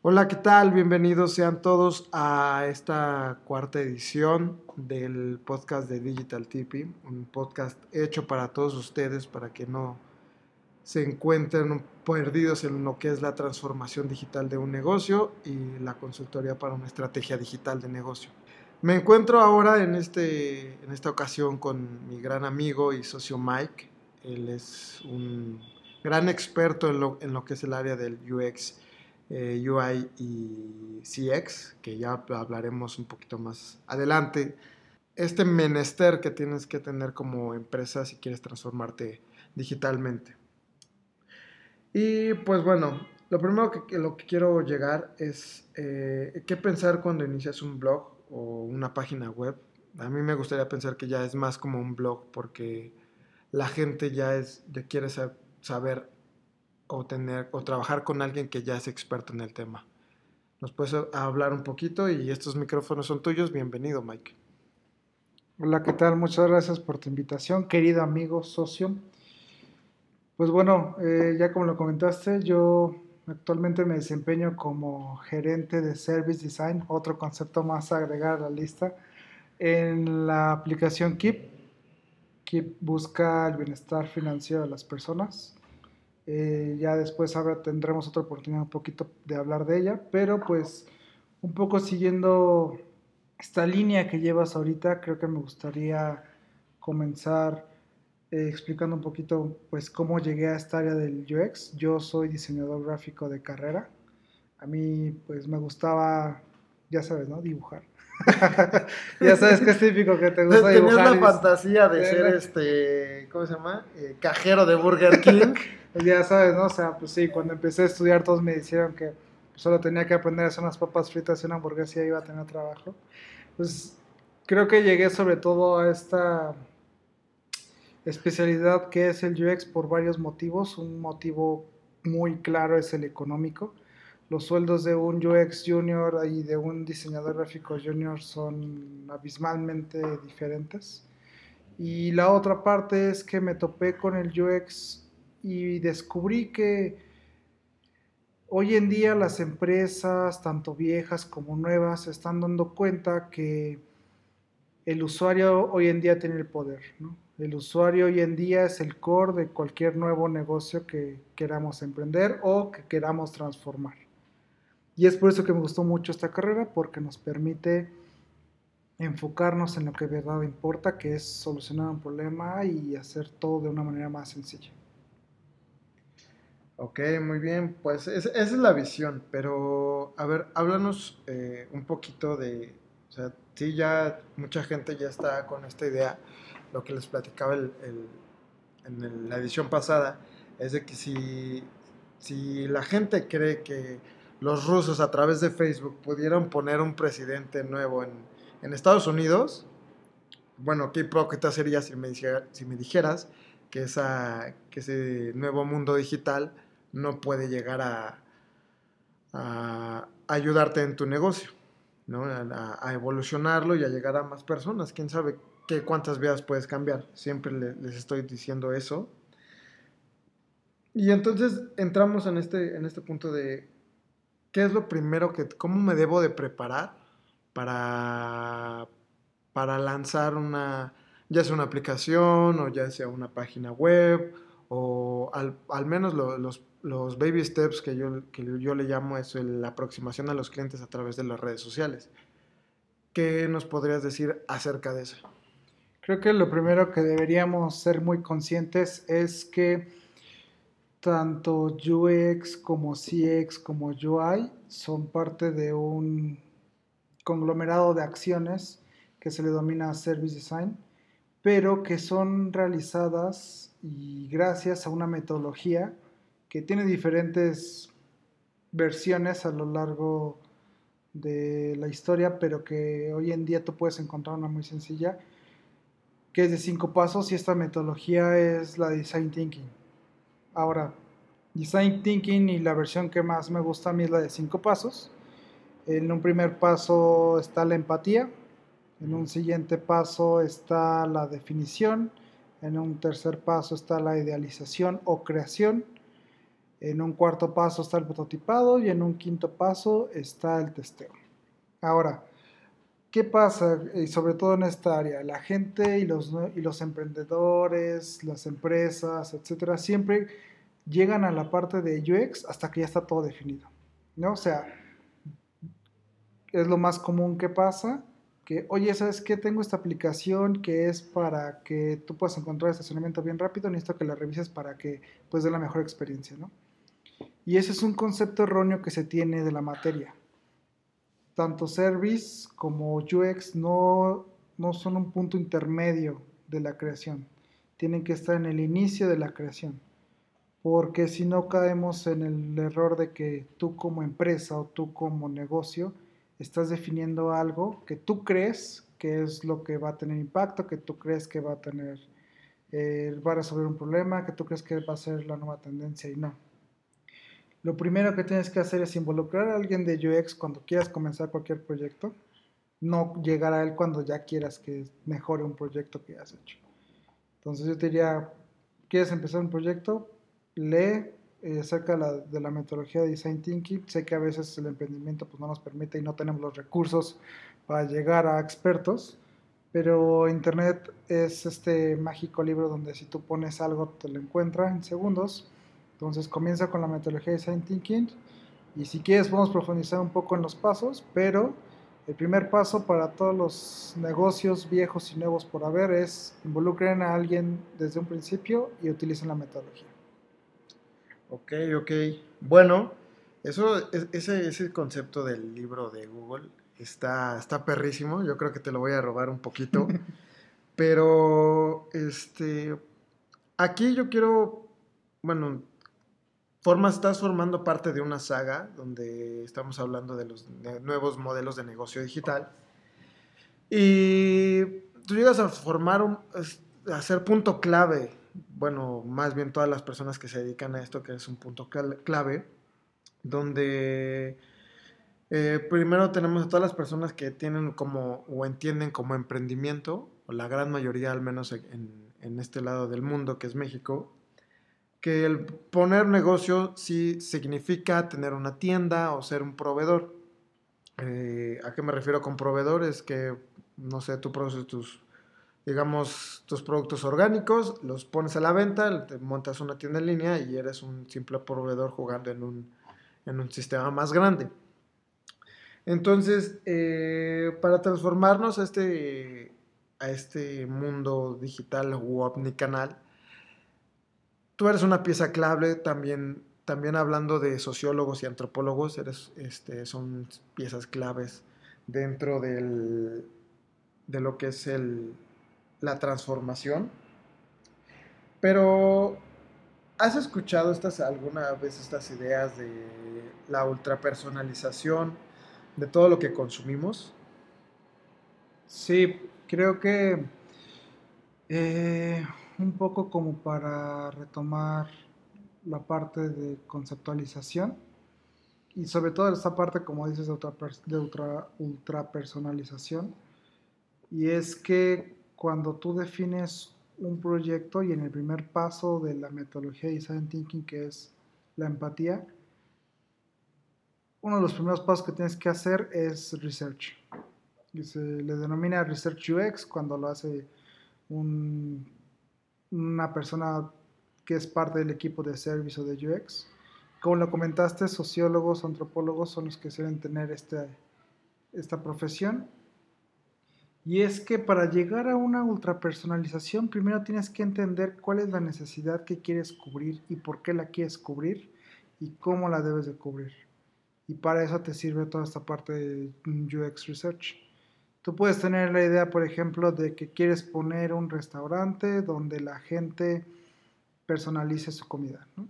Hola, ¿qué tal? Bienvenidos sean todos a esta cuarta edición del podcast de Digital Tipi, un podcast hecho para todos ustedes para que no se encuentren perdidos en lo que es la transformación digital de un negocio y la consultoría para una estrategia digital de negocio. Me encuentro ahora en, este, en esta ocasión con mi gran amigo y socio Mike. Él es un gran experto en lo, en lo que es el área del UX eh, UI y CX, que ya hablaremos un poquito más adelante. Este menester que tienes que tener como empresa si quieres transformarte digitalmente. Y pues bueno, lo primero que, lo que quiero llegar es eh, qué pensar cuando inicias un blog o una página web. A mí me gustaría pensar que ya es más como un blog porque la gente ya es, ya quiere saber o tener o trabajar con alguien que ya es experto en el tema. Nos puedes hablar un poquito y estos micrófonos son tuyos. Bienvenido, Mike. Hola, ¿qué tal? Muchas gracias por tu invitación, querido amigo, socio. Pues bueno, eh, ya como lo comentaste, yo actualmente me desempeño como gerente de Service Design, otro concepto más a agregar a la lista, en la aplicación Keep. Keep busca el bienestar financiero de las personas eh, ya después ahora tendremos otra oportunidad un poquito de hablar de ella, pero pues un poco siguiendo esta línea que llevas ahorita, creo que me gustaría comenzar eh, explicando un poquito pues cómo llegué a esta área del UX. Yo soy diseñador gráfico de carrera. A mí pues me gustaba, ya sabes, ¿no? Dibujar. ya sabes que es típico que te gusta dibujar. Tenías la fantasía de ser este, ¿cómo se llama? Eh, cajero de Burger King. Ya sabes, ¿no? O sea, pues sí, cuando empecé a estudiar todos me dijeron que solo tenía que aprender a hacer unas papas fritas y una hamburguesa y iba a tener trabajo. Pues creo que llegué sobre todo a esta especialidad que es el UX por varios motivos. Un motivo muy claro es el económico. Los sueldos de un UX junior y de un diseñador gráfico junior son abismalmente diferentes. Y la otra parte es que me topé con el UX y descubrí que hoy en día las empresas, tanto viejas como nuevas, están dando cuenta que el usuario hoy en día tiene el poder. El usuario hoy en día es el core de cualquier nuevo negocio que queramos emprender o que queramos transformar. Y es por eso que me gustó mucho esta carrera, porque nos permite enfocarnos en lo que de verdad importa, que es solucionar un problema y hacer todo de una manera más sencilla. Ok, muy bien, pues esa es la visión, pero a ver, háblanos eh, un poquito de, o sea, sí, ya mucha gente ya está con esta idea, lo que les platicaba en la edición pasada, es de que si, si la gente cree que los rusos a través de Facebook pudieron poner un presidente nuevo en, en Estados Unidos, bueno, qué hipócrita sería si me, si me dijeras que, esa, que ese nuevo mundo digital no puede llegar a, ayudarte en tu negocio, ¿no? A, evolucionarlo y a llegar a más personas. ¿Quién sabe qué, cuántas vidas puedes cambiar? Siempre les estoy diciendo eso. Y entonces entramos en este, en este punto de qué es lo primero que, cómo me debo de preparar para, para lanzar una, ya sea una aplicación o ya sea una página web o al, al menos los los baby steps que yo, que yo le llamo es la aproximación a los clientes a través de las redes sociales. ¿Qué nos podrías decir acerca de eso? Creo que lo primero que deberíamos ser muy conscientes es que tanto UX como CX como UI son parte de un conglomerado de acciones que se le domina Service Design, pero que son realizadas y gracias a una metodología que tiene diferentes versiones a lo largo de la historia, pero que hoy en día tú puedes encontrar una muy sencilla, que es de cinco pasos y esta metodología es la Design Thinking. Ahora, Design Thinking y la versión que más me gusta a mí es la de cinco pasos. En un primer paso está la empatía, en un siguiente paso está la definición, en un tercer paso está la idealización o creación, En un cuarto paso está el prototipado y en un quinto paso está el testeo. Ahora, ¿qué pasa? Y sobre todo en esta área, la gente y los, y los emprendedores, las empresas, etcétera, siempre llegan a la parte de UX hasta que ya está todo definido. ¿no? O sea, es lo más común que pasa, que, oye, ¿sabes qué? Tengo esta aplicación que es para que tú puedas encontrar estacionamiento bien rápido, necesito que la revises para que puedas dar la mejor experiencia, ¿no? Y ese es un concepto erróneo que se tiene de la materia. Tanto service como UX no, no son un punto intermedio de la creación. Tienen que estar en el inicio de la creación. Porque si no caemos en el error de que tú como empresa o tú como negocio estás definiendo algo que tú crees que es lo que va a tener impacto, que tú crees que va a tener, eh, va a resolver un problema, que tú crees que va a ser la nueva tendencia y no. Lo primero que tienes que hacer es involucrar a alguien de UX cuando quieras comenzar cualquier proyecto, no llegar a él cuando ya quieras que mejore un proyecto que has hecho. Entonces yo te diría, ¿quieres empezar un proyecto? Lee eh, acerca de la, de metodología de Design Thinking. Sé que a veces el emprendimiento pues, no nos permite y no tenemos los recursos para llegar a expertos, pero Internet es este mágico libro donde si tú pones algo te lo encuentra en segundos entonces comienza con la metodología de Design Thinking y si quieres podemos profundizar un poco en los pasos, pero el primer paso para todos los negocios viejos y nuevos por haber es involucren a alguien desde un principio y utilicen la metodología. Ok, ok. Bueno, eso, ese, ese concepto del libro de Google está, está perrísimo. Yo creo que te lo voy a robar un poquito. pero, este, aquí yo quiero, bueno, formas, estás formando parte de una saga donde estamos hablando de los nuevos modelos de negocio digital. Y tú llegas a formar, un, a ser punto clave, bueno, más bien todas las personas que se dedican a esto, que es un punto clave, donde eh, primero tenemos a todas las personas que tienen como o entienden como emprendimiento, o la gran mayoría al menos en, en este lado del mundo que es México, que el poner negocio sí significa tener una tienda o ser un proveedor. Eh, ¿A qué me refiero con proveedor? Es que, no sé, tú produces tus, digamos, tus productos orgánicos, los pones a la venta, te montas una tienda en línea y eres un simple proveedor jugando en un, en un sistema más grande. Entonces, eh, para transformarnos a este, a este mundo digital o omnicanal, tú eres una pieza clave también, también hablando de sociólogos y antropólogos, eres, este, son piezas claves dentro del, de lo que es el, la transformación. Pero, ¿has escuchado estas, alguna vez estas ideas de la ultrapersonalización de todo lo que consumimos? Sí, creo que eh, un poco como para retomar la parte de conceptualización y sobre todo esta parte, como dices, de, ultra, personalización. Y es que cuando tú defines un proyecto y en el primer paso de la metodología de Design Thinking, que es la empatía, uno de los primeros pasos que tienes que hacer es research. Y se le denomina research UX cuando lo hace un una persona que es parte del equipo de servicio de UX. Como lo comentaste, sociólogos, antropólogos son los que suelen tener este, esta profesión. Y es que para llegar a una ultrapersonalización, primero tienes que entender cuál es la necesidad que quieres cubrir y por qué la quieres cubrir y cómo la debes de cubrir. Y para eso te sirve toda esta parte de UX Research. Tú puedes tener la idea, por ejemplo, de que quieres poner un restaurante donde la gente personalice su comida ¿no?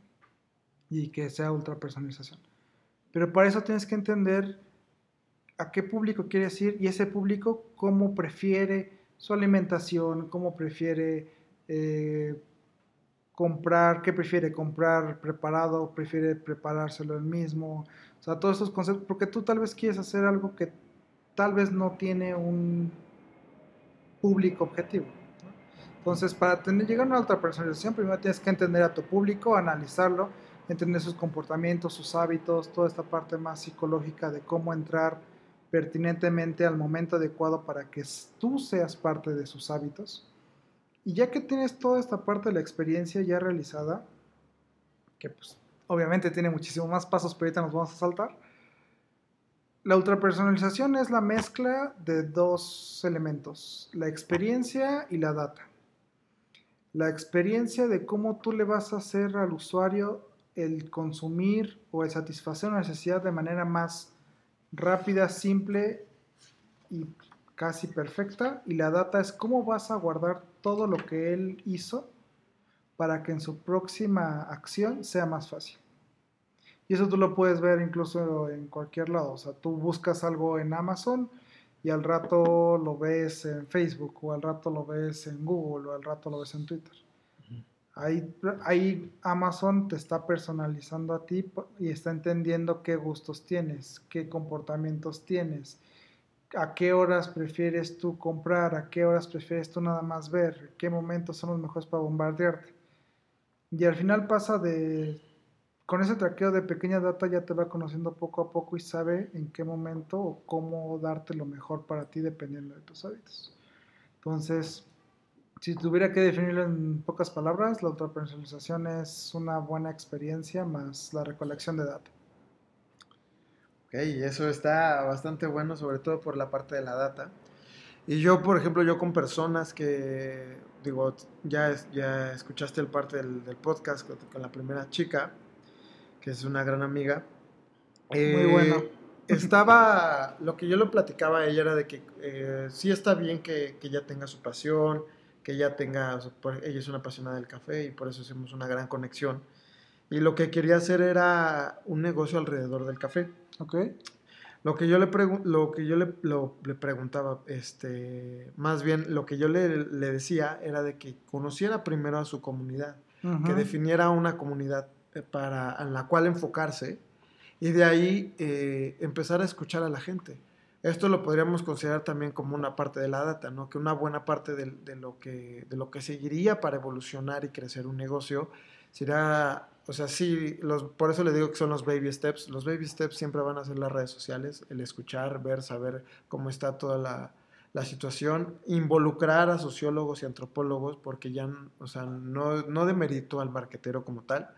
y que sea ultra personalización. Pero para eso tienes que entender a qué público quieres ir y ese público cómo prefiere su alimentación, cómo prefiere eh, comprar, qué prefiere comprar preparado, prefiere preparárselo él mismo. O sea, todos esos conceptos, porque tú tal vez quieres hacer algo que tal vez no tiene un público objetivo. Entonces, para tener, llegar a una alta personalización, primero tienes que entender a tu público, analizarlo entender sus comportamientos, sus hábitos, toda esta parte más psicológica de cómo entrar pertinentemente al momento adecuado para que tú seas parte de sus hábitos. Y ya que tienes toda esta parte de la experiencia ya realizada, que pues obviamente tiene muchísimo más pasos, pero ahorita nos vamos a saltar, la ultrapersonalización es la mezcla de dos elementos, la experiencia y la data. La experiencia de cómo tú le vas a hacer al usuario el consumir o el satisfacer una necesidad de manera más rápida, simple y casi perfecta. Y la data es cómo vas a guardar todo lo que él hizo para que en su próxima acción sea más fácil. Y eso tú lo puedes ver incluso en cualquier lado. O sea, tú buscas algo en Amazon y al rato lo ves en Facebook o al rato lo ves en Google o al rato lo ves en Twitter. Ahí, ahí, Amazon te está personalizando a ti y está entendiendo qué gustos tienes, qué comportamientos tienes, a qué horas prefieres tú comprar, a qué horas prefieres tú nada más ver, qué momentos son los mejores para bombardearte. Y al final pasa de con ese traqueo de pequeña data ya te va conociendo poco a poco y sabe en qué momento o cómo darte lo mejor para ti dependiendo de tus hábitos. Entonces, si tuviera que definirlo en pocas palabras, la personalización es una buena experiencia más la recolección de data. Ok, eso está bastante bueno, sobre todo por la parte de la data. Y yo, por ejemplo, yo con personas que, digo, ya, escuchaste el parte del podcast con la primera chica, que es una gran amiga. Muy eh, bueno. Estaba, lo que yo le platicaba a ella era de que eh, sí está bien que, que, ella tenga su pasión, que ella tenga, ella es una apasionada del café y por eso hicimos una gran conexión. Y lo que quería hacer era un negocio alrededor del café. Ok. Lo que yo le, lo que yo le, le, preguntaba, este, más bien lo que yo le, le, decía era de que conociera primero a su comunidad, que definiera una comunidad eh, para, en la cual enfocarse y de ahí eh, empezar a escuchar a la gente. Esto lo podríamos considerar también como una parte de la data, ¿no? que una buena parte de, lo, que, de lo que seguiría para evolucionar y crecer un negocio sería, o sea, sí, por eso le digo que son los baby steps. Los baby steps siempre van a ser las redes sociales, el escuchar, ver, saber cómo está toda la, la situación, involucrar a sociólogos y antropólogos, porque ya, o sea, no, no demerito al marquetero como tal,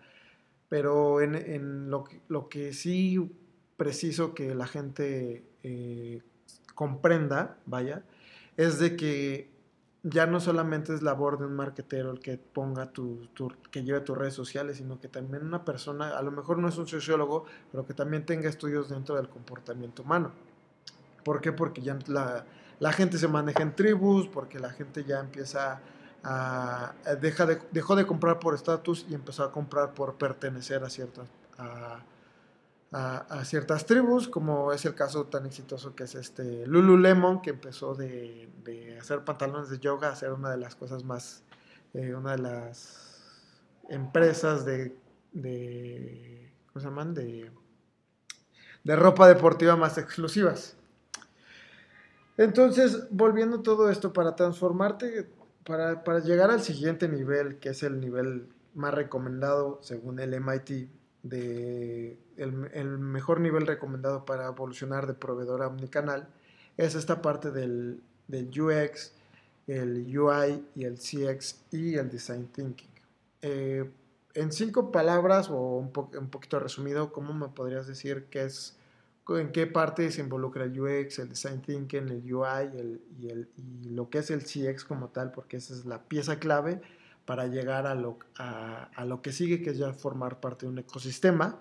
pero en, lo, que, lo, que, sí preciso que la gente eh, comprenda, vaya, es de que ya no solamente es labor de un marketero el que ponga tu, que lleve tus redes sociales, sino que también una persona, a lo mejor no es un sociólogo, pero que también tenga estudios dentro del comportamiento humano. ¿Por qué? Porque ya la, la gente se maneja en tribus, porque la gente ya empieza deja de, dejó de comprar por estatus y empezó a comprar por pertenecer a ciertas, a, ciertas tribus, como es el caso tan exitoso que es este Lululemon, que empezó de, hacer pantalones de yoga a ser una de las cosas más, eh, una de las empresas de, de ¿cómo se llaman? De, de ropa deportiva más exclusivas. Entonces, volviendo todo esto, para transformarte para, llegar al siguiente nivel, que es el nivel más recomendado según el MIT, el, mejor nivel recomendado para evolucionar de proveedor a omnicanal, es esta parte del, UX, el UI y el CX y el Design Thinking. Eh, en cinco palabras o un, un poquito resumido, ¿cómo me podrías decir qué es en qué parte se involucra el UX, el Design Thinking, el UI y, el, y lo que es el CX como tal, porque esa es la pieza clave para llegar a lo, a, lo que sigue, que es ya formar parte de un ecosistema,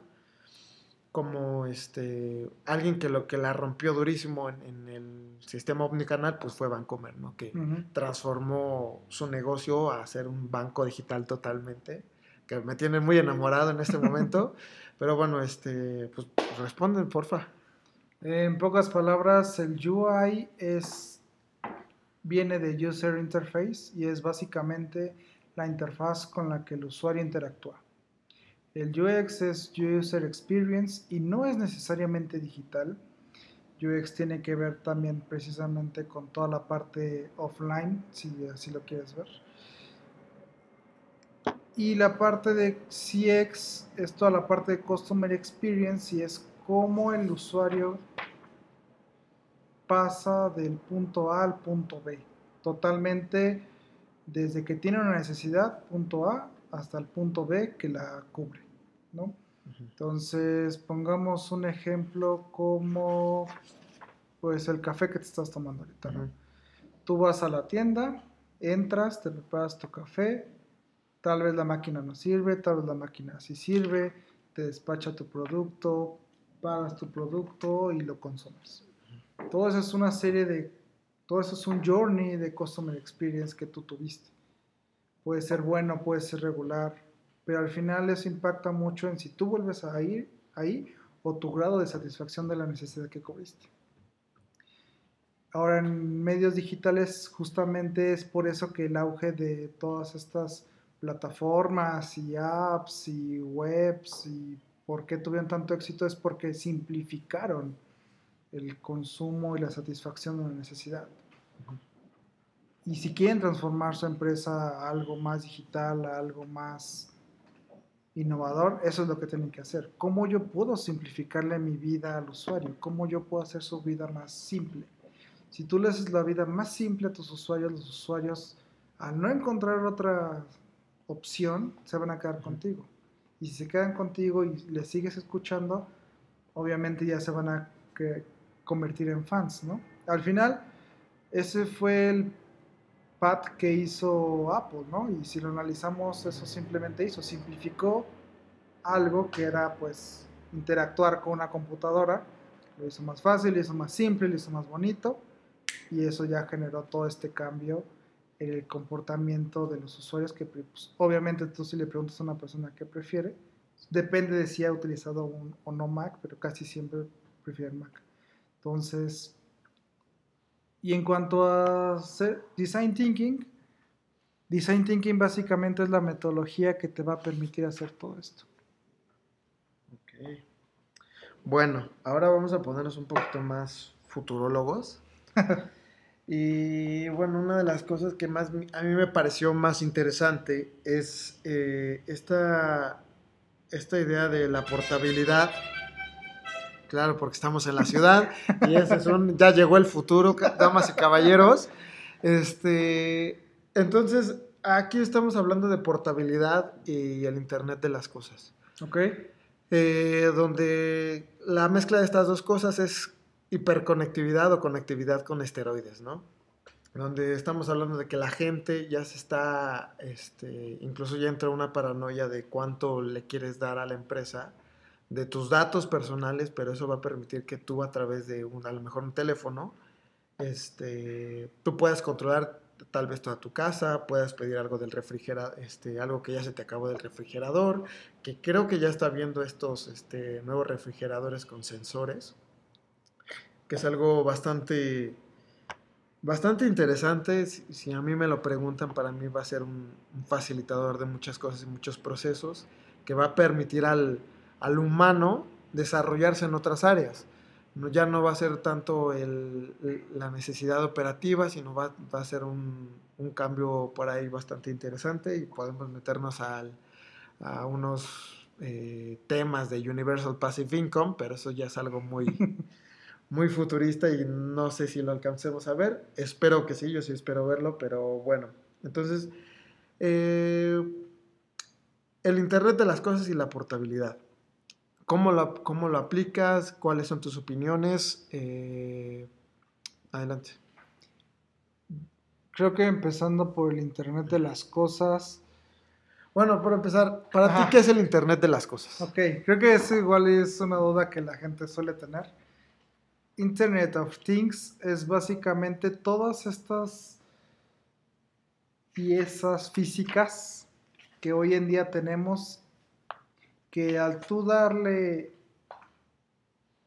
como este, alguien que lo que la rompió durísimo en, el sistema omnicanal, pues fue Bancomer, ¿no? que transformó su negocio a ser un banco digital totalmente, que me tiene muy enamorado en este momento, pero bueno, este, pues responden, porfa. En pocas palabras, el UI es, viene de User Interface y es básicamente la interfaz con la que el usuario interactúa. El UX es User Experience y no es necesariamente digital. UX tiene que ver también precisamente con toda la parte offline, si así lo quieres ver. Y la parte de CX es toda la parte de Customer Experience y es cómo el usuario pasa del punto A al punto B. Totalmente desde que tiene una necesidad, punto A, hasta el punto B que la cubre. ¿no? Entonces, pongamos un ejemplo como pues el café que te estás tomando ahorita. ¿no? Tú vas a la tienda, entras, te preparas tu café, tal vez la máquina no sirve, tal vez la máquina sí sirve, te despacha tu producto, pagas tu producto y lo consumes. Todo eso es una serie de, todo eso es un journey de customer experience que tú tuviste. Puede ser bueno, puede ser regular, pero al final eso impacta mucho en si tú vuelves a ir ahí o tu grado de satisfacción de la necesidad que cubriste. Ahora en medios digitales justamente es por eso que el auge de todas estas plataformas y apps y webs y por qué tuvieron tanto éxito es porque simplificaron el consumo y la satisfacción de la necesidad. Y si quieren transformar su empresa a algo más digital, a algo más innovador, eso es lo que tienen que hacer. ¿Cómo yo puedo simplificarle mi vida al usuario? ¿Cómo yo puedo hacer su vida más simple? Si tú le haces la vida más simple a tus usuarios, los usuarios, al no encontrar otra opción, se van a quedar contigo. Y si se quedan contigo y les sigues escuchando, obviamente ya se van a convertir en fans, ¿no? Al final, ese fue el pad que hizo Apple, ¿no? Y si lo analizamos, eso simplemente hizo, simplificó algo que era, pues, interactuar con una computadora, lo hizo más fácil, lo hizo más simple, lo hizo más bonito, y eso ya generó todo este cambio en el comportamiento de los usuarios que pues, obviamente tú si le preguntas a una persona qué prefiere, depende de si ha utilizado un, o no Mac, pero casi siempre prefiere Mac. Entonces, y en cuanto a Design Thinking, Design Thinking básicamente es la metodología que te va a permitir hacer todo esto. Ok. Bueno, ahora vamos a ponernos un poquito más futurólogos. Y bueno, una de las cosas que más a mí me pareció más interesante es eh, esta, esta idea de la portabilidad. Claro, porque estamos en la ciudad y ese ya llegó el futuro, damas y caballeros. Este, entonces, aquí estamos hablando de portabilidad y el Internet de las cosas. Ok. Eh, donde la mezcla de estas dos cosas es hiperconectividad o conectividad con esteroides, ¿no? Donde estamos hablando de que la gente ya se está, este, incluso ya entra una paranoia de cuánto le quieres dar a la empresa, de tus datos personales, pero eso va a permitir que tú a través de un, a lo mejor un teléfono, este, tú puedas controlar tal vez toda tu casa, puedas pedir algo del refrigerador, este, algo que ya se te acabó del refrigerador, que creo que ya está viendo estos este, nuevos refrigeradores con sensores, que es algo bastante, bastante interesante. Si, a mí me lo preguntan, para mí va a ser un, facilitador de muchas cosas y muchos procesos que va a permitir al, humano desarrollarse en otras áreas. No, ya no va a ser tanto la necesidad operativa, sino va, a ser un, cambio por ahí bastante interesante y podemos meternos a unos eh, temas de Universal Passive Income, pero eso ya es algo muy, muy futurista y no sé si lo alcancemos a ver. Espero que sí, yo sí espero verlo, pero bueno. Entonces, eh, el Internet de las Cosas y la portabilidad. ¿Cómo lo, cómo lo aplicas? ¿Cuáles son tus opiniones? Eh, adelante. Creo que empezando por el Internet de las Cosas. Bueno, por empezar, ¿para ti qué es el Internet de las Cosas? Ok, creo que eso igual es una duda que la gente suele tener. Internet of Things es básicamente todas estas piezas físicas que hoy en día tenemos que al tú darle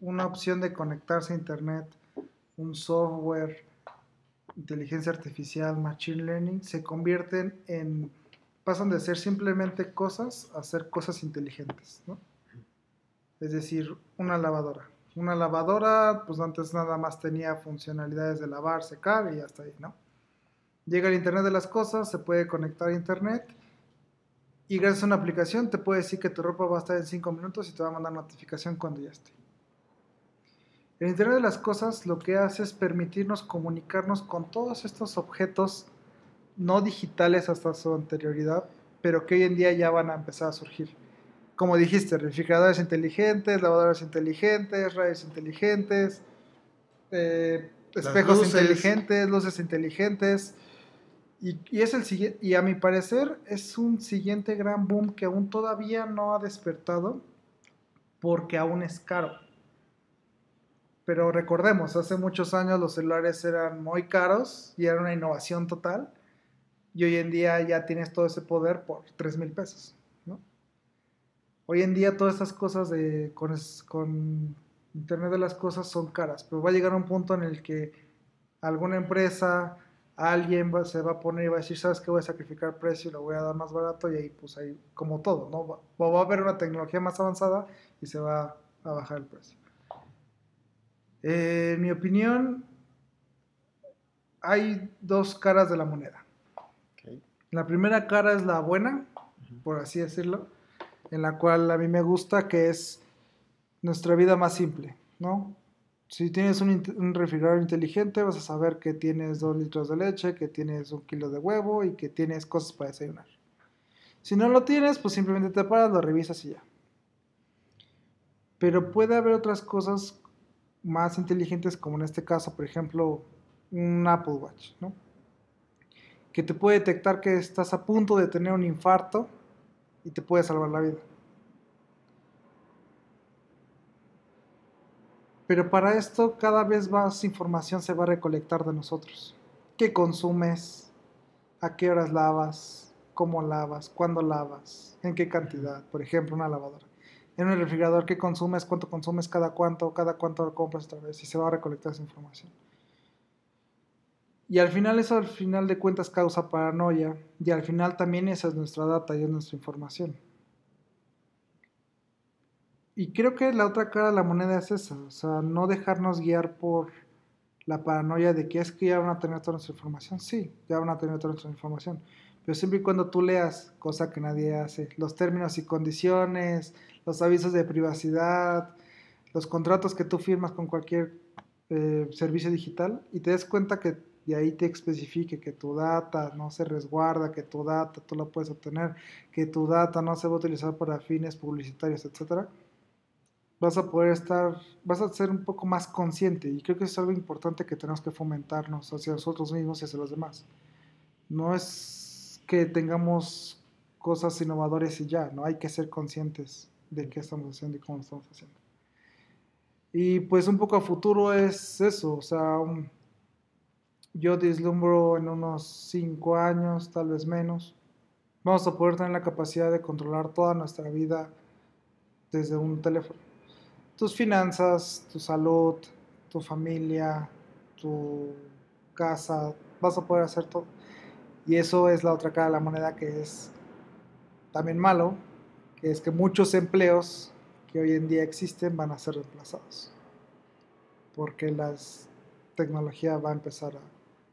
una opción de conectarse a Internet, un software, inteligencia artificial, machine learning, se convierten en, pasan de ser simplemente cosas a ser cosas inteligentes, ¿no? Es decir, una lavadora. Una lavadora, pues antes nada más tenía funcionalidades de lavar, secar y hasta ahí, ¿no? Llega el Internet de las cosas, se puede conectar a Internet Y gracias a una aplicación te puede decir que tu ropa va a estar en 5 minutos y te va a mandar notificación cuando ya esté. El Internet de las Cosas lo que hace es permitirnos comunicarnos con todos estos objetos no digitales hasta su anterioridad, pero que hoy en día ya van a empezar a surgir. Como dijiste, refrigeradores inteligentes, lavadoras inteligentes, radios inteligentes, eh, espejos inteligentes, luces inteligentes. Y, es el siguiente, y a mi parecer es un siguiente gran boom que aún todavía no ha despertado porque aún es caro. Pero recordemos, hace muchos años los celulares eran muy caros y era una innovación total. Y hoy en día ya tienes todo ese poder por 3 mil pesos. Hoy en día todas estas cosas de, con Internet de las cosas son caras, pero va a llegar un punto en el que alguna empresa, alguien se va a poner y va a decir, ¿sabes qué? Voy a sacrificar precio y lo voy a dar más barato y ahí pues ahí como todo, ¿no? Va, va a haber una tecnología más avanzada y se va a bajar el precio. Eh, en mi opinión, hay dos caras de la moneda. La primera cara es la buena, por así decirlo, en la cual a mí me gusta, que es nuestra vida más simple, ¿no? Si tienes un, refrigerador inteligente, vas a saber que tienes dos litros de leche, que tienes un kilo de huevo y que tienes cosas para desayunar. Si no lo tienes, pues simplemente te paras, lo revisas y ya. Pero puede haber otras cosas más inteligentes, como en este caso, por ejemplo, un Apple Watch, ¿no? Que te puede detectar que estás a punto de tener un infarto y te puede salvar la vida. Pero para esto cada vez más información se va a recolectar de nosotros. ¿Qué consumes? ¿A qué horas lavas? ¿Cómo lavas? ¿Cuándo lavas? ¿En qué cantidad? Por ejemplo, una lavadora. En un refrigerador, ¿qué consumes? ¿Cuánto consumes cada cuánto? ¿Cada cuánto lo compras otra vez? Y se va a recolectar esa información. Y al final eso al final de cuentas causa paranoia. Y al final también esa es nuestra data y es nuestra información. Y creo que la otra cara de la moneda es esa, o sea, no dejarnos guiar por la paranoia de que es que ya van a tener toda nuestra información. Sí, ya van a tener toda nuestra información. Pero siempre y cuando tú leas, cosa que nadie hace, los términos y condiciones, los avisos de privacidad, los contratos que tú firmas con cualquier eh, servicio digital y te des cuenta que de ahí te especifique que tu data no se resguarda, que tu data tú la puedes obtener, que tu data no se va a utilizar para fines publicitarios, etcétera vas a poder estar, vas a ser un poco más consciente y creo que es algo importante que tenemos que fomentarnos hacia nosotros mismos y hacia los demás. No es que tengamos cosas innovadoras y ya, no hay que ser conscientes de qué estamos haciendo y cómo estamos haciendo. Y pues un poco a futuro es eso, o sea, yo deslumbro en unos 5 años, tal vez menos, vamos a poder tener la capacidad de controlar toda nuestra vida desde un teléfono tus finanzas, tu salud, tu familia, tu casa, vas a poder hacer todo. Y eso es la otra cara de la moneda que es también malo, que es que muchos empleos que hoy en día existen van a ser reemplazados. Porque la tecnología va a empezar a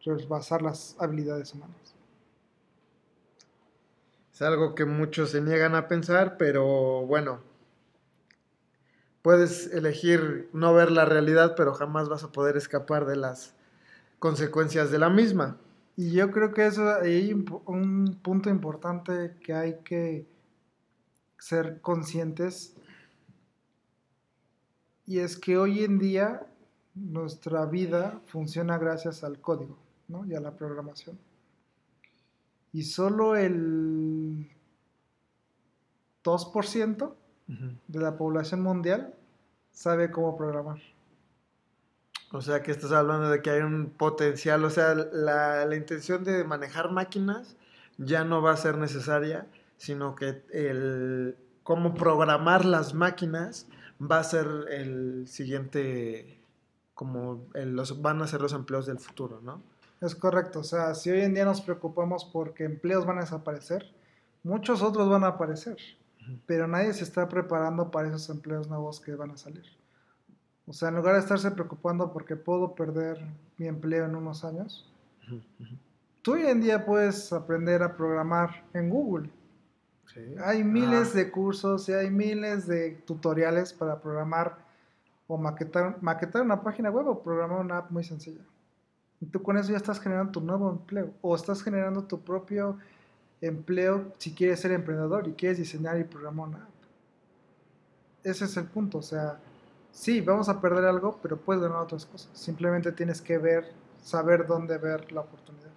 rebasar las habilidades humanas. Es algo que muchos se niegan a pensar, pero bueno, puedes elegir no ver la realidad, pero jamás vas a poder escapar de las consecuencias de la misma. Y yo creo que eso hay un punto importante que hay que ser conscientes. Y es que hoy en día nuestra vida funciona gracias al código ¿no? y a la programación. Y solo el 2% de la población mundial sabe cómo programar. O sea que estás hablando de que hay un potencial, o sea, la, la, intención de manejar máquinas ya no va a ser necesaria, sino que el cómo programar las máquinas va a ser el siguiente, como los, van a ser los empleos del futuro, ¿no? Es correcto, o sea, si hoy en día nos preocupamos porque empleos van a desaparecer, muchos otros van a aparecer pero nadie se está preparando para esos empleos nuevos que van a salir. O sea, en lugar de estarse preocupando porque puedo perder mi empleo en unos años, tú hoy en día puedes aprender a programar en Google. Hay miles de cursos y hay miles de tutoriales para programar o maquetar, maquetar una página web o programar una app muy sencilla. Y tú con eso ya estás generando tu nuevo empleo o estás generando tu propio empleo si quieres ser emprendedor y quieres diseñar y programar una app. Ese es el punto, o sea, sí, vamos a perder algo, pero puedes ganar otras cosas. Simplemente tienes que ver, saber dónde ver la oportunidad.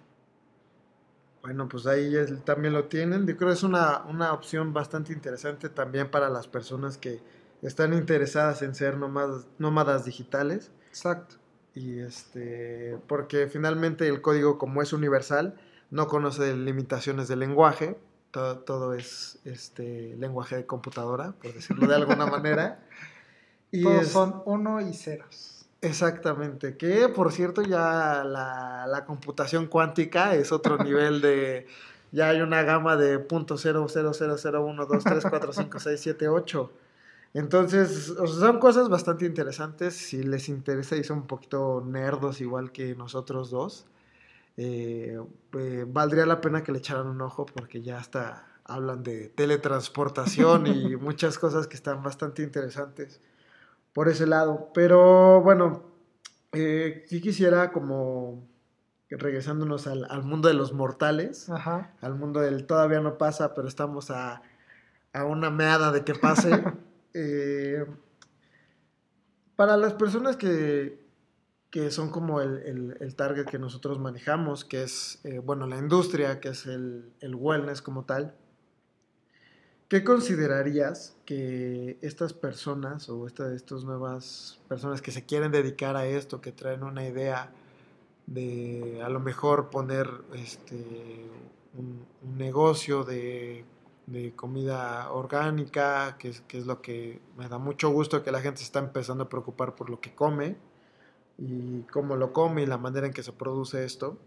Bueno, pues ahí también lo tienen. Yo creo que es una, una opción bastante interesante también para las personas que están interesadas en ser nómadas, nómadas digitales. Exacto. Y este, porque finalmente el código como es universal, no conoce limitaciones de lenguaje, todo, todo es este lenguaje de computadora, por decirlo de alguna manera. Y Todos son uno y ceros. Exactamente, que por cierto ya la, la computación cuántica es otro nivel de, ya hay una gama de .0000123456788. Entonces, son cosas bastante interesantes. Si les interesa y son un poquito nerdos igual que nosotros dos, eh, eh, valdría la pena que le echaran un ojo porque ya hasta hablan de teletransportación y muchas cosas que están bastante interesantes por ese lado. Pero bueno, eh, sí quisiera como regresándonos al, mundo de los mortales, al mundo del todavía no pasa, pero estamos a, una meada de que pase. Eh, para las personas que, son como el, target que nosotros manejamos, que es, eh, bueno, la industria, que es el, el wellness como tal, ¿Qué considerarías que estas personas o estas nuevas personas que se quieren dedicar a esto, que traen una idea de a lo mejor poner este, un, negocio de, comida orgánica, que es, lo que me da mucho gusto que la gente se está empezando a preocupar por lo que come y cómo lo come y la manera en que se produce esto.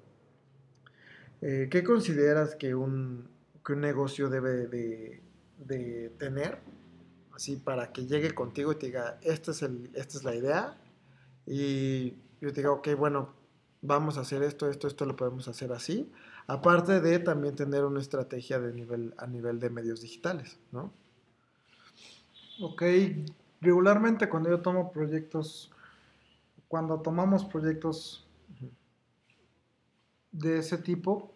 Eh, ¿Qué consideras que un, que un negocio debe de, de tener, así para que llegue contigo y te diga, esta es, el, esta es la idea, y yo te diga, ok, bueno, vamos a hacer esto, esto, esto lo podemos hacer así, aparte de también tener una estrategia de nivel, a nivel de medios digitales, ¿no? Ok, regularmente cuando yo tomo proyectos, cuando tomamos proyectos de ese tipo,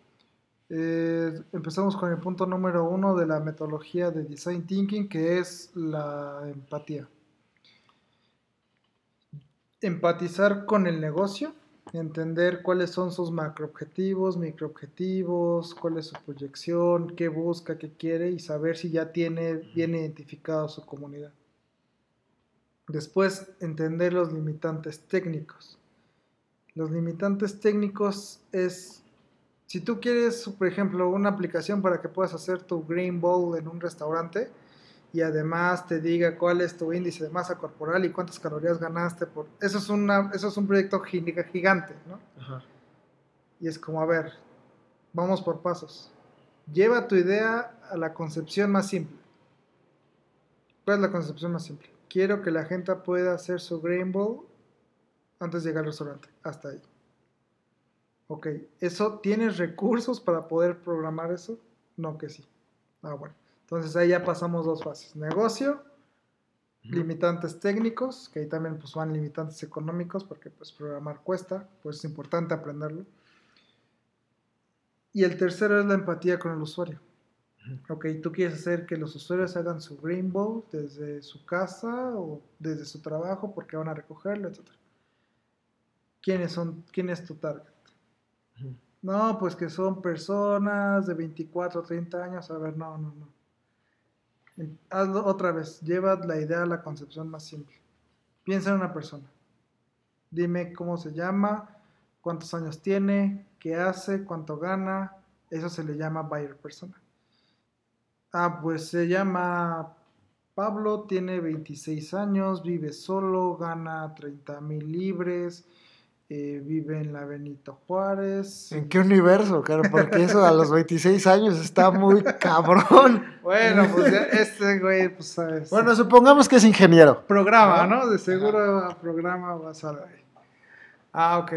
eh, empezamos con el punto número uno de la metodología de Design Thinking, que es la empatía. Empatizar con el negocio, entender cuáles son sus macroobjetivos, microobjetivos, cuál es su proyección, qué busca, qué quiere y saber si ya tiene bien identificado su comunidad. Después, entender los limitantes técnicos. Los limitantes técnicos es si tú quieres, por ejemplo, una aplicación para que puedas hacer tu Green Bowl en un restaurante y además te diga cuál es tu índice de masa corporal y cuántas calorías ganaste por... Eso es, una, eso es un proyecto gigante, ¿no? Y es como, a ver, vamos por pasos. Lleva tu idea a la concepción más simple. ¿Cuál es la concepción más simple? Quiero que la gente pueda hacer su Green Bowl antes de llegar al restaurante. Hasta ahí. Ok, ¿eso tienes recursos para poder programar eso? No que sí. Ah, bueno. Entonces ahí ya pasamos dos fases. Negocio, limitantes técnicos, que ahí también pues van limitantes económicos, porque pues programar cuesta, pues es importante aprenderlo. Y el tercero es la empatía con el usuario. Ok, tú quieres hacer que los usuarios hagan su rainbow desde su casa o desde su trabajo porque van a recogerlo, etc. ¿Quiénes son, ¿Quién es tu target? No, pues que son personas de 24 o 30 años. A ver, no, no, no. Hazlo otra vez. Lleva la idea a la concepción más simple. Piensa en una persona. Dime cómo se llama, cuántos años tiene, qué hace, cuánto gana. Eso se le llama buyer persona. Ah, pues se llama Pablo, tiene 26 años, vive solo, gana 30 mil libres eh, vive en la Benito Juárez. ¿En qué universo, claro? Porque eso a los 26 años está muy cabrón. Bueno, pues este güey, pues sabes. Bueno, supongamos que es ingeniero. Programa, ¿no? De seguro programa vas a ver. Ah, ok.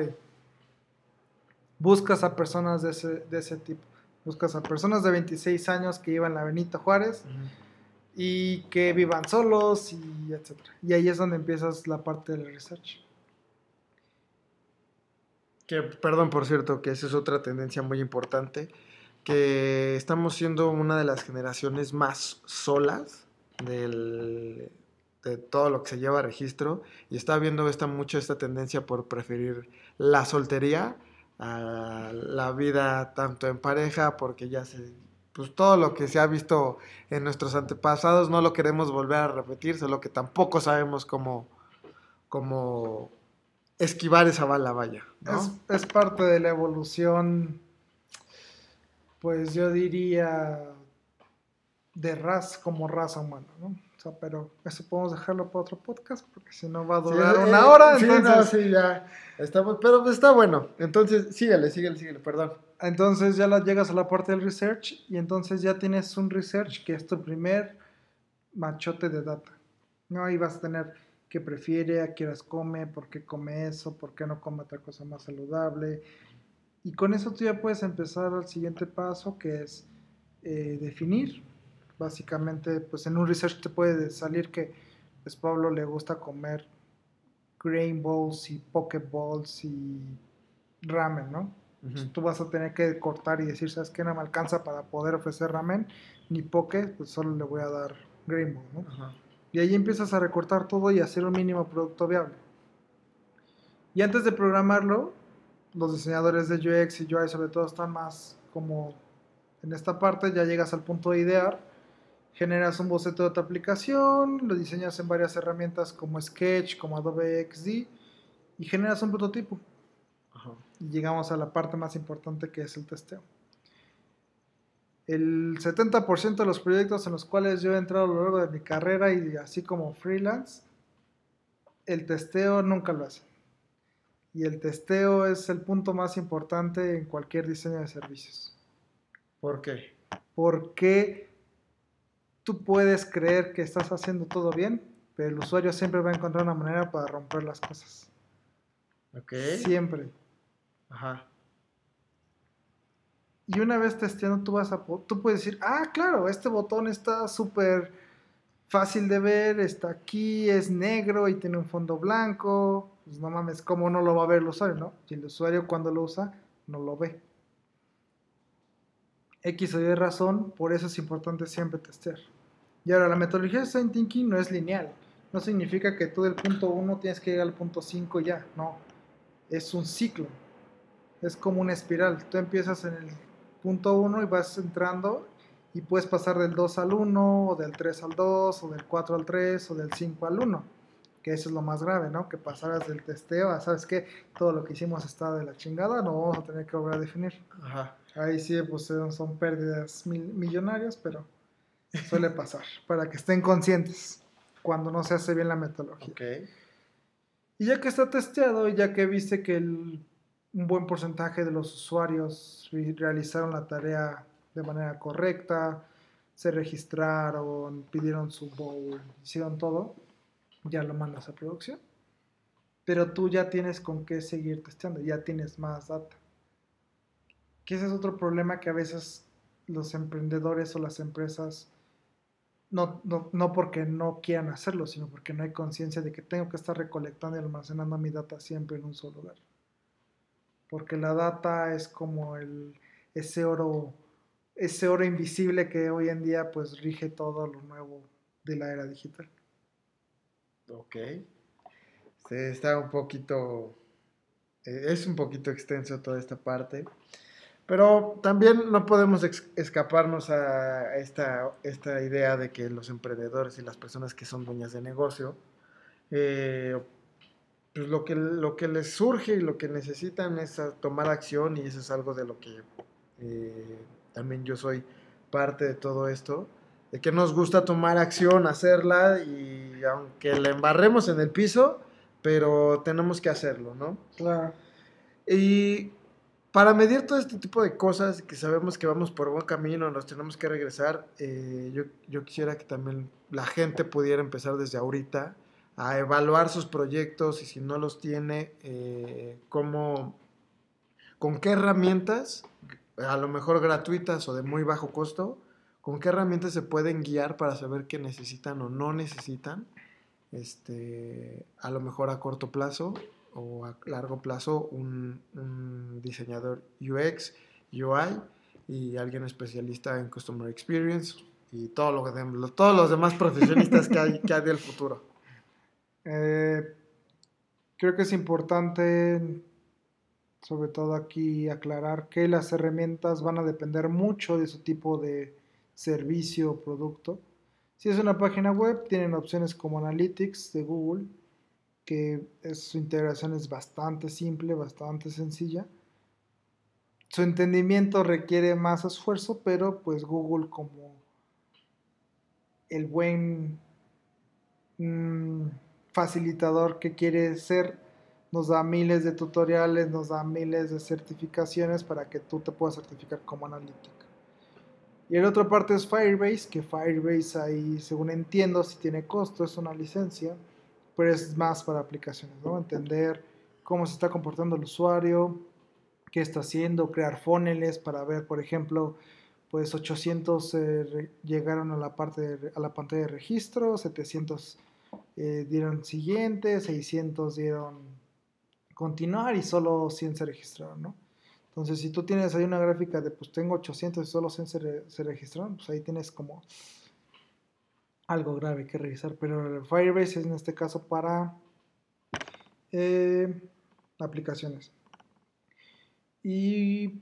Buscas a personas de ese, de ese tipo. Buscas a personas de 26 años que iban a Benito Juárez y que vivan solos y etcétera. Y ahí es donde empiezas la parte del research. Que, perdón, por cierto, que esa es otra tendencia muy importante, que estamos siendo una de las generaciones más solas del, de todo lo que se lleva a registro y está viendo esta, mucho esta tendencia por preferir la soltería a la vida tanto en pareja porque ya se pues todo lo que se ha visto en nuestros antepasados no lo queremos volver a repetir, solo que tampoco sabemos cómo, cómo esquivar esa bala, vaya. Es, es, parte de la evolución, pues yo diría, de raza como raza humana, ¿no? Pero eso podemos dejarlo para otro podcast porque si no va a durar una eh, hora. Sí, entonces... sí, ya. Estamos, pero está bueno. Entonces, síguele, síguele, síguele, perdón. Entonces ya llegas a la parte del research y entonces ya tienes un research que es tu primer machote de data. No, ahí vas a tener qué prefiere, a qué horas come, por qué come eso, por qué no come otra cosa más saludable. Y con eso tú ya puedes empezar al siguiente paso que es eh, definir Básicamente, pues en un research te puede salir que pues Pablo le gusta comer grain balls y poke balls y ramen, ¿no? tú vas a tener que cortar y decir, ¿sabes qué? No me alcanza para poder ofrecer ramen ni poke, pues solo le voy a dar grain ball, ¿no? Y ahí empiezas a recortar todo y hacer un mínimo producto viable. Y antes de programarlo, los diseñadores de UX y UI sobre todo están más como en esta parte, ya llegas al punto de idear generas un boceto de tu aplicación, lo diseñas en varias herramientas como Sketch, como Adobe XD y generas un prototipo. Y llegamos a la parte más importante que es el testeo. El 70% de los proyectos en los cuales yo he entrado a lo largo de mi carrera y así como freelance, el testeo nunca lo hace. Y el testeo es el punto más importante en cualquier diseño de servicios. ¿Por qué? Porque tú puedes creer que estás haciendo todo bien, pero el usuario siempre va a encontrar una manera para romper las cosas. Ok. Siempre. Ajá. Y una vez testeando, tú vas a tú puedes decir, ah, claro, este botón está súper fácil de ver, está aquí, es negro y tiene un fondo blanco. Pues no mames, ¿cómo no lo va a ver el usuario, no? Y el usuario cuando lo usa, no lo ve. X o Y razón, por eso es importante siempre testear. Y ahora, la metodología de Design Thinking no es lineal. No significa que tú del punto 1 tienes que llegar al punto 5 ya. No. Es un ciclo. Es como una espiral. Tú empiezas en el punto 1 y vas entrando y puedes pasar del 2 al 1, o del 3 al 2, o del 4 al 3, o del 5 al 1. Que eso es lo más grave, ¿no? Que pasaras del testeo a, ¿sabes qué? Todo lo que hicimos está de la chingada, no vamos a tener que volver a definir. Ajá. Ahí sí, pues son pérdidas millonarias, pero suele pasar, para que estén conscientes cuando no se hace bien la metodología. Y ya que está testeado y ya que viste que un buen porcentaje de los usuarios realizaron la tarea de manera correcta, se registraron, pidieron su bowl, hicieron todo, ya lo mandas a producción. Pero tú ya tienes con qué seguir testeando, ya tienes más data. Que ese es otro problema que a veces los emprendedores o las empresas no, no, no, porque no quieran hacerlo, sino porque no hay conciencia de que tengo que estar recolectando y almacenando mi data siempre en un solo lugar. Porque la data es como el, ese oro, ese oro invisible que hoy en día pues rige todo lo nuevo de la era digital. Ok. está un poquito, eh, es un poquito extenso toda esta parte. Pero también no podemos escaparnos a esta, esta, idea de que los emprendedores y las personas que son dueñas de negocio, eh, pues lo que, lo que les surge y lo que necesitan es tomar acción y eso es algo de lo que eh, también yo soy parte de todo esto, de que nos gusta tomar acción, hacerla y aunque la embarremos en el piso, pero tenemos que hacerlo, ¿no? Claro. Y para medir todo este tipo de cosas, que sabemos que vamos por buen camino, nos tenemos que regresar, eh, yo, quisiera que también la gente pudiera empezar desde ahorita a evaluar sus proyectos y si no los tiene, eh, cómo, con qué herramientas a lo mejor gratuitas o de muy bajo costo, con qué herramientas se pueden guiar para saber qué necesitan o no necesitan, este, a lo mejor a corto plazo o a largo plazo, un, diseñador UX, UI y alguien especialista en Customer Experience y todo lo que, todos los demás profesionistas que hay, que hay del futuro. Eh, creo que es importante, sobre todo aquí, aclarar que las herramientas van a depender mucho de su tipo de servicio o producto. Si es una página web, tienen opciones como Analytics de Google, que su integración es bastante simple, bastante sencilla. Su entendimiento requiere más esfuerzo, pero pues Google como el buen mm, facilitador que quiere ser, nos da miles de tutoriales, nos da miles de certificaciones para que tú te puedas certificar como analítica. Y la otra parte es Firebase, que Firebase ahí, según entiendo, si tiene costo, es una licencia, pero es más para aplicaciones, ¿no? Entender cómo se está comportando el usuario, qué está haciendo, crear funnels para ver, por ejemplo, pues 800 llegaron a la, parte a la pantalla de registro, 700 eh, dieron siguiente, 600 dieron continuar y solo 100 se registraron, ¿no? Entonces, si tú tienes ahí una gráfica de, pues tengo 800 y solo 100 se, registraron, pues ahí tienes como algo grave que revisar. Pero el Firebase es en este caso para eh, aplicaciones. Y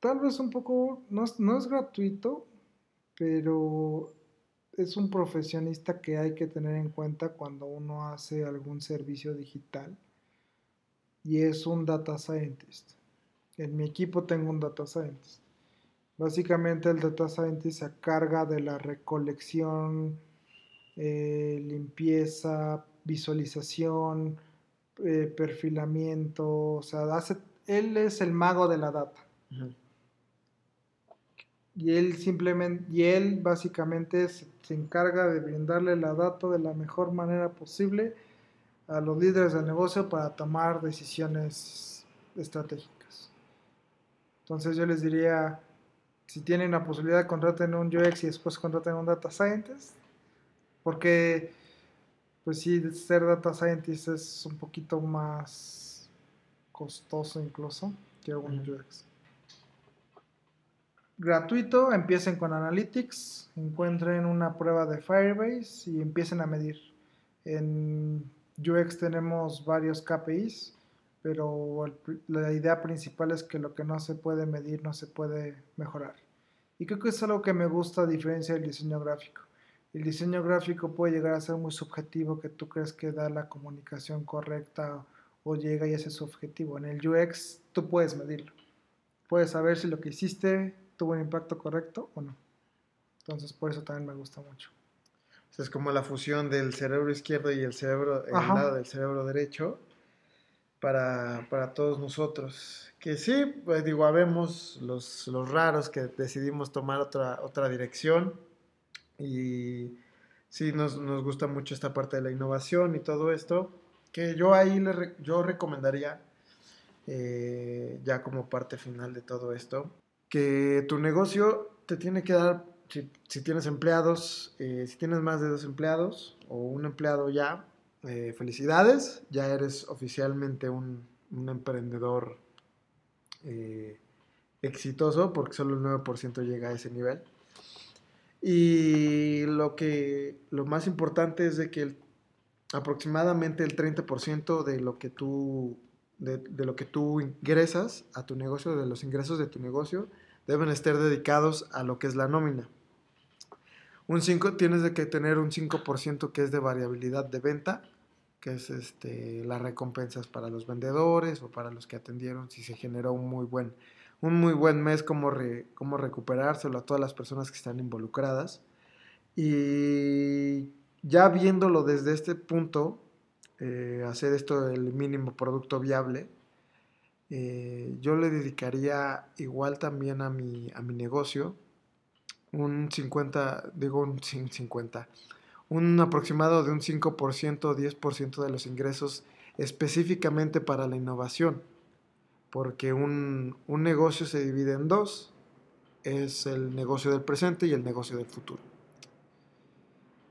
tal vez un poco, no no es gratuito, pero es un profesionista que hay que tener en cuenta cuando uno hace algún servicio digital y es un data scientist. En mi equipo tengo un data scientist. Básicamente el data scientist se carga de la recolección, eh, limpieza, visualización, eh, perfilamiento, o sea, hace, él es el mago de la data. Y él simplemente, y él básicamente se, encarga de brindarle la data de la mejor manera posible a los líderes del negocio para tomar decisiones estratégicas. Entonces yo les diría, si tienen la posibilidad, contraten un UX y después contraten un Data Scientist, porque pues sí, ser Data Scientist es un poquito más costoso incluso que un UX gratuito, empiecen con Analytics, encuentren una prueba de Firebase y empiecen a medir. En UX tenemos varios KPIs, pero la idea principal es que lo que no se puede medir no se puede mejorar. Y creo que es algo que me gusta a diferencia del diseño gráfico. El diseño gráfico puede llegar a ser muy subjetivo, que tú crees que da la comunicación correcta o llega y ese es su objetivo. En el UX tú puedes medirlo. Puedes saber si lo que hiciste tuvo un impacto correcto o no. Entonces, por eso también me gusta mucho. es como la fusión del cerebro izquierdo y el cerebro, el lado del cerebro derecho para, todos nosotros. Que sí, pues digo, habemos los, raros que decidimos tomar otra, otra dirección y sí nos, gusta mucho esta parte de la innovación y todo esto, que yo ahí le, yo recomendaría, eh, ya como parte final de todo esto, que tu negocio te tiene que dar, si, tienes empleados, eh, si tienes más de dos empleados o un empleado ya, eh, felicidades, ya eres oficialmente un, emprendedor eh, exitoso porque solo el 9% llega a ese nivel. Y lo, que, lo más importante es de que aproximadamente el 30% de lo que tú de, lo que tú ingresas a tu negocio, de los ingresos de tu negocio, deben estar dedicados a lo que es la nómina. Un 5, tienes que tener un 5% que es de variabilidad de venta, que es este, las recompensas para los vendedores o para los que atendieron, si se generó un muy buen, un muy buen mes, cómo, cómo recuperárselo a todas las personas que están involucradas. Y ya viéndolo desde este punto, eh, hacer esto el mínimo producto viable, eh, yo le dedicaría igual también a mi, a mi negocio un 50, digo un 50, un aproximado de un 5% o 10% de los ingresos específicamente para la innovación. porque un, un negocio se divide en dos, es el negocio del presente y el negocio del futuro.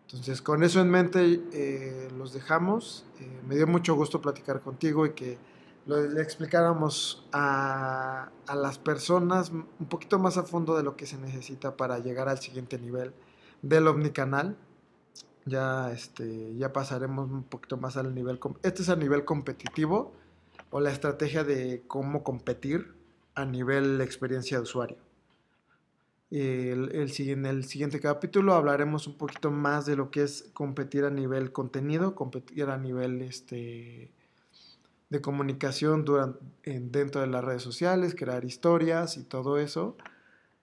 Entonces, con eso en mente, eh, los dejamos. Eh, me dio mucho gusto platicar contigo y que le explicáramos a, a, las personas un poquito más a fondo de lo que se necesita para llegar al siguiente nivel del omnicanal. Ya, este, ya pasaremos un poquito más al nivel. Este es a nivel competitivo o la estrategia de cómo competir a nivel experiencia de usuario. El, en el siguiente capítulo hablaremos un poquito más de lo que es competir a nivel contenido, competir a nivel este, de comunicación durante, dentro de las redes sociales, crear historias y todo eso.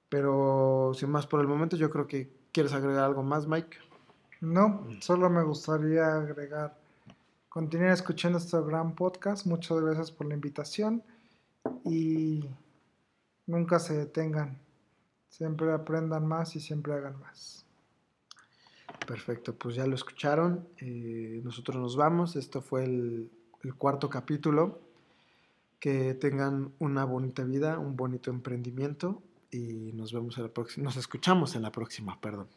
Pero sin más por el momento, yo creo que quieres agregar algo más, Mike. No, solo me gustaría agregar, continuar escuchando este gran podcast. Muchas gracias por la invitación y nunca se detengan. Siempre aprendan más y siempre hagan más. Perfecto, pues ya lo escucharon. Eh, nosotros nos vamos. Esto fue el, el, cuarto capítulo. Que tengan una bonita vida, un bonito emprendimiento y nos vemos en la próxima. Nos escuchamos en la próxima, perdón.